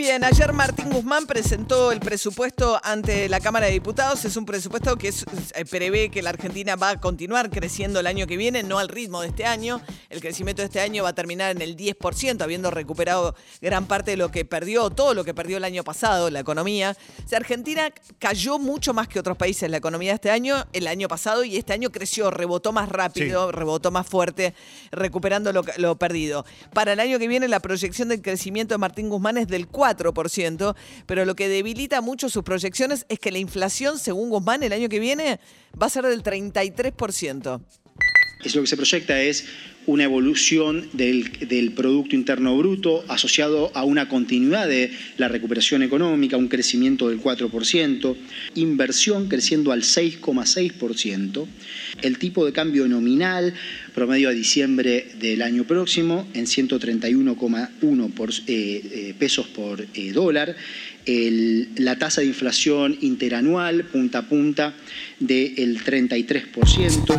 Bien, ayer Martín Guzmán presentó el presupuesto ante la Cámara de Diputados. Es un presupuesto que es- eh, prevé que la Argentina va a continuar creciendo el año que viene, no al ritmo de este año. El crecimiento de este año va a terminar en el 10%, habiendo recuperado gran parte de lo que perdió, todo lo que perdió el año pasado, la economía. O sea, Argentina cayó mucho más que otros países la economía de este año, el año pasado, y este año creció, rebotó más rápido, rebotó más fuerte, recuperando lo, lo perdido. Para el año que viene, la proyección del crecimiento de Martín Guzmán es del 4%, pero lo que debilita mucho sus proyecciones es que la inflación, según Guzmán, el año que viene va a ser del 33%. Es lo que se proyecta es una evolución del, del Producto Interno Bruto asociado a una continuidad de la recuperación económica, un crecimiento del 4%, inversión creciendo al 6,6%, el tipo de cambio nominal promedio a diciembre del año próximo en 131,1 por- eh, eh, pesos por eh, dólar, la tasa de inflación interanual punta a punta del 33%.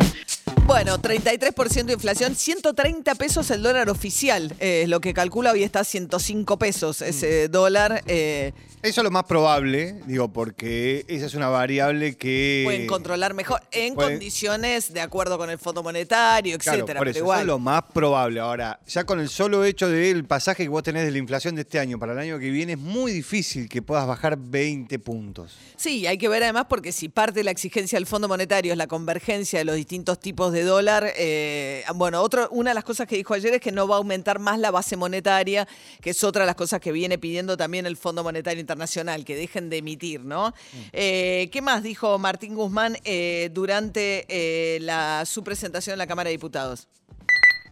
Bueno, 33% de inflación, 130 pesos el dólar oficial, eh, es lo que calcula hoy está a 105 pesos ese dólar. eh, Eso es lo más probable, digo, porque esa es una variable que. pueden controlar mejor en pueden- condiciones de acuerdo con el Fondo Monetario, Claro, etcétera. por pero eso, eso igual. es lo más probable. Ahora, ya con el solo hecho del pasaje que vos tenés de la inflación de este año para el año que viene, es muy difícil que puedas bajar 20 puntos. Sí, hay que ver además porque si parte de la exigencia del Fondo Monetario es la convergencia de los distintos tipos de dólar, eh, bueno, otro, una de las cosas que dijo ayer es que no va a aumentar más la base monetaria, que es otra de las cosas que viene pidiendo también el Fondo Monetario Internacional, que dejen de emitir, ¿no? Eh, ¿Qué más dijo Martín Guzmán eh, durante eh, la, su presentación en la Cámara de Diputados?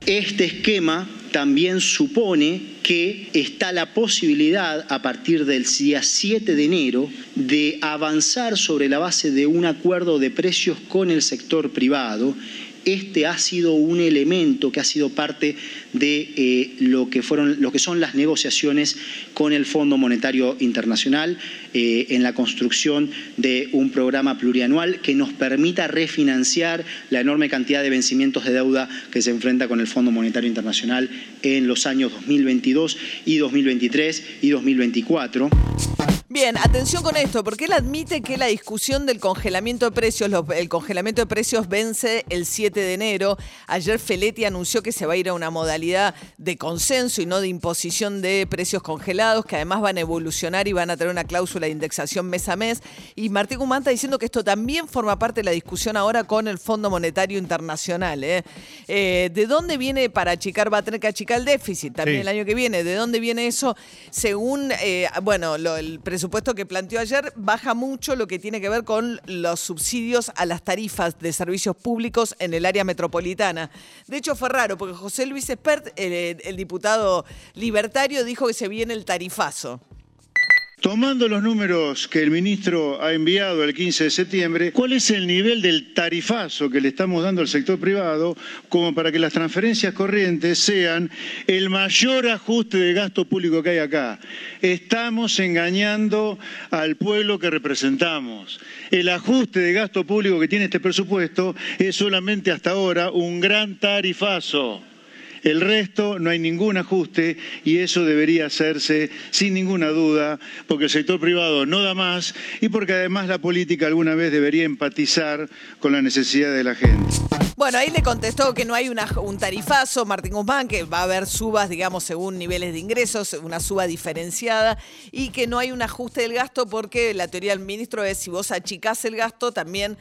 Este esquema también supone que está la posibilidad a partir del día 7 de enero de avanzar sobre la base de un acuerdo de precios con el sector privado. Este ha sido un elemento que ha sido parte de eh, lo, que fueron, lo que son las negociaciones con el Fondo Monetario Internacional eh, en la construcción de un programa plurianual que nos permita refinanciar la enorme cantidad de vencimientos de deuda que se enfrenta con el Fondo Monetario Internacional en los años 2022 y 2023 y 2024. Bien, atención con esto, porque él admite que la discusión del congelamiento de precios, los- el congelamiento de precios vence el 7 de enero. Ayer Feletti anunció que se va a ir a una modalidad de consenso y no de imposición de precios congelados, que además van a evolucionar y van a tener una cláusula de indexación mes a mes. Y Martín Guzmán está diciendo que esto también forma parte de la discusión ahora con el Fondo Monetario Internacional. ¿eh? Eh, ¿De dónde viene para achicar? Va a tener que achicar el déficit también Sí. el año que viene. ¿De dónde viene eso? Según, eh, bueno, lo- el presupuesto que planteó ayer, baja mucho lo que tiene que ver con los subsidios a las tarifas de servicios públicos en el área metropolitana. De hecho, fue raro, porque José Luis Espert, el, el diputado libertario, dijo que se viene el tarifazo. Tomando los números que el ministro ha enviado el 15 de septiembre, ¿cuál es el nivel del tarifazo que le estamos dando al sector privado como para que las transferencias corrientes sean el mayor ajuste de gasto público que hay acá? Estamos engañando al pueblo que representamos. El ajuste de gasto público que tiene este presupuesto es solamente hasta ahora un gran tarifazo. El resto no hay ningún ajuste y eso debería hacerse sin ninguna duda porque el sector privado no da más y porque además la política alguna vez debería empatizar con la necesidad de la gente. Bueno, ahí le contestó que no hay una- un tarifazo, Martín Guzmán, que va a haber subas, digamos, según niveles de ingresos, una suba diferenciada, y que no hay un ajuste del gasto porque la teoría del ministro es si vos achicás el gasto, también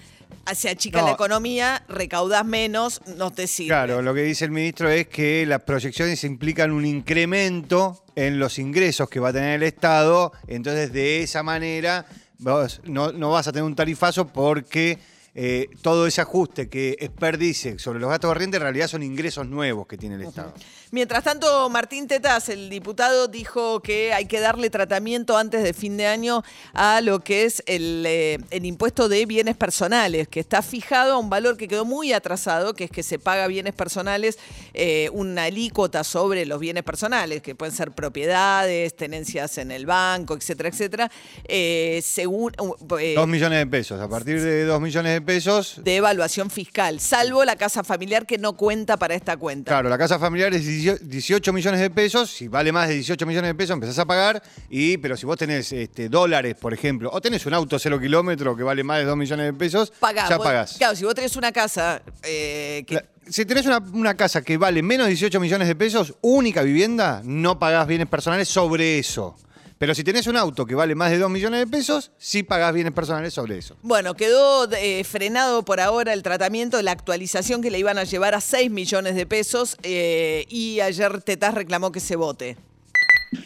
se achica No. la economía, recaudás menos, no te sirve. Claro, lo que dice el ministro es que las proyecciones implican un incremento en los ingresos que va a tener el Estado, entonces de esa manera vos no, no vas a tener un tarifazo porque eh, todo ese ajuste que desperdice sobre los gastos corrientes en realidad son ingresos nuevos que tiene el Estado. Mientras tanto, Martín Tetas, el diputado, dijo que hay que darle tratamiento antes de fin de año a lo que es el, eh, el impuesto de bienes personales, que está fijado a un valor que quedó muy atrasado, que es que se paga bienes personales, eh, una alícuota sobre los bienes personales, que pueden ser propiedades, tenencias en el banco, etcétera, etcétera, eh, según... eh, Dos millones de pesos. A partir de dos millones de pesos, de evaluación fiscal, salvo la casa familiar que no cuenta para esta cuenta. claro, la casa familiar es 18 millones de pesos. Si vale más de 18 millones de pesos, empezás a pagar. Y, pero si vos tenés este, dólares, por ejemplo, o tenés un auto cero kilómetro que vale más de 2 millones de pesos, Pagás. ya Vos- pagás. Claro, si vos tenés una casa eh, que La- Si tenés una, una casa que vale menos de 18 millones de pesos, única vivienda, no pagás bienes personales sobre eso. Pero si tenés un auto que vale más de 2 millones de pesos, sí pagás bienes personales sobre eso. Bueno, quedó eh, frenado por ahora el tratamiento, la actualización que le iban a llevar a 6 millones de pesos eh, y ayer Tetaz reclamó que se vote.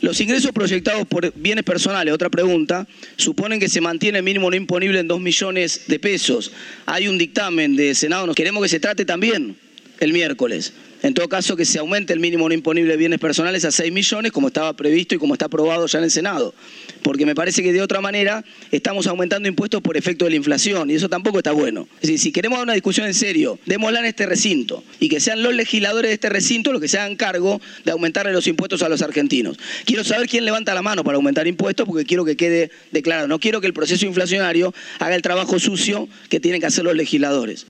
Los ingresos proyectados por bienes personales, otra pregunta, suponen que se mantiene el mínimo no imponible en 2 millones de pesos. Hay un dictamen de Senado, nos queremos que se trate también el miércoles. En todo caso, que se aumente el mínimo no imponible de bienes personales a 6 millones, como estaba previsto y como está aprobado ya en el Senado. Porque me parece que de otra manera estamos aumentando impuestos por efecto de la inflación y eso tampoco está bueno. Es decir, si queremos dar una discusión en serio, démosla en este recinto y que sean los legisladores de este recinto los que se hagan cargo de aumentarle los impuestos a los argentinos. Quiero saber quién levanta la mano para aumentar impuestos porque quiero que quede declarado. No quiero que el proceso inflacionario haga el trabajo sucio que tienen que hacer los legisladores.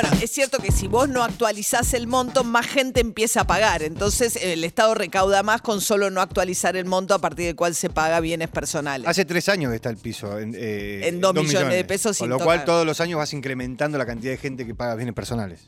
Bueno, es cierto que si vos no actualizás el monto, más gente empieza a pagar. Entonces el Estado recauda más con solo no actualizar el monto a partir del cual se paga bienes personales. Hace tres años que está el piso en, eh, En dos millones de pesos Con sin lo cual todos los años vas incrementando la cantidad de gente que paga bienes personales.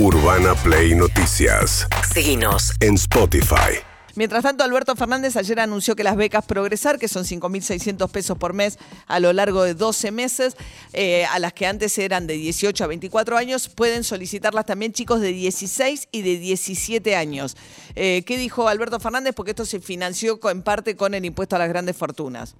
Urbana Play Noticias. Seguinos. En Spotify. Mientras tanto, Alberto Fernández ayer anunció que las becas Progresar, que son 5.600 pesos por mes a lo largo de 12 meses, eh, a las que antes eran de 18 a 24 años, pueden solicitarlas también chicos de 16 y de 17 años. Eh, ¿Qué dijo Alberto Fernández? Porque esto se financió en parte con el impuesto a las grandes fortunas.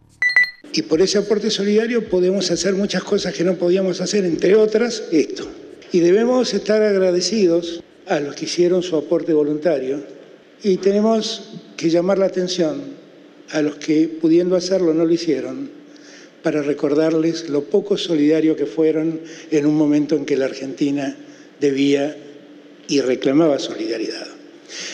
Y por ese aporte solidario podemos hacer muchas cosas que no podíamos hacer, entre otras esto. Y debemos estar agradecidos a los que hicieron su aporte voluntario y tenemos que llamar la atención a los que pudiendo hacerlo no lo hicieron para recordarles lo poco solidario que fueron en un momento en que la Argentina debía y reclamaba solidaridad.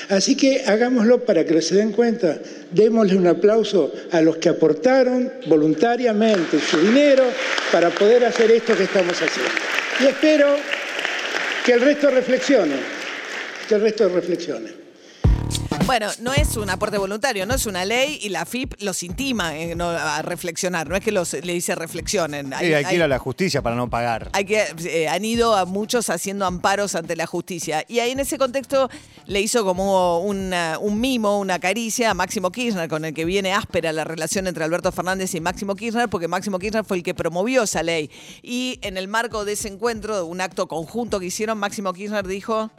Así que hagámoslo para que se den cuenta. Démosle un aplauso a los que aportaron voluntariamente su dinero para poder hacer esto que estamos haciendo. Y espero que el resto reflexione, que el resto reflexione. Bueno, no es un aporte voluntario, no es una ley y la FIP los intima no, a reflexionar, no es que los, le dice reflexionen. Sí, hay que ir a la justicia para no pagar. Hay que, eh, han ido a muchos haciendo amparos ante la justicia. Y ahí en ese contexto le hizo como una- un mimo, una caricia a Máximo Kirchner, con el que viene áspera la relación entre Alberto Fernández y Máximo Kirchner, porque Máximo Kirchner fue el que promovió esa ley. Y en el marco de ese encuentro, un acto conjunto que hicieron, Máximo Kirchner dijo,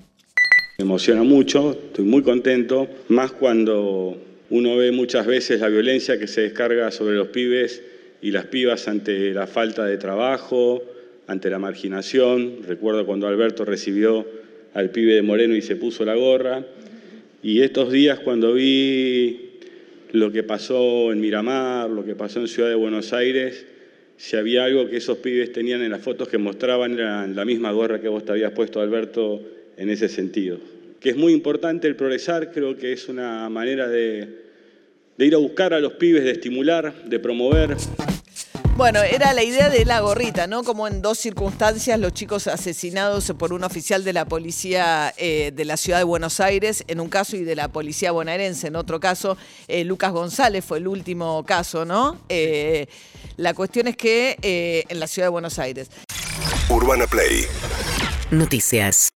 Me emociona mucho, estoy muy contento, más cuando uno ve muchas veces la violencia que se descarga sobre los pibes y las pibas ante la falta de trabajo, ante la marginación. Recuerdo cuando Alberto recibió al pibe de Moreno y se puso la gorra. Y estos días cuando vi lo que pasó en Miramar, lo que pasó en Ciudad de Buenos Aires, si había algo que esos pibes tenían en las fotos que mostraban, era la misma gorra que vos te habías puesto, Alberto, en ese sentido. Que es muy importante el progresar, creo que es una manera de, de ir a buscar a los pibes, de estimular, de promover. Bueno, era la idea de la gorrita, ¿no? Como en dos circunstancias los chicos asesinados por un oficial de la policía eh, de la ciudad de Buenos Aires, en un caso, y de la policía bonaerense, en otro caso. Eh, Lucas González fue el último caso, ¿no? Eh, la cuestión es que eh, en la ciudad de Buenos Aires. Urbana Play Noticias.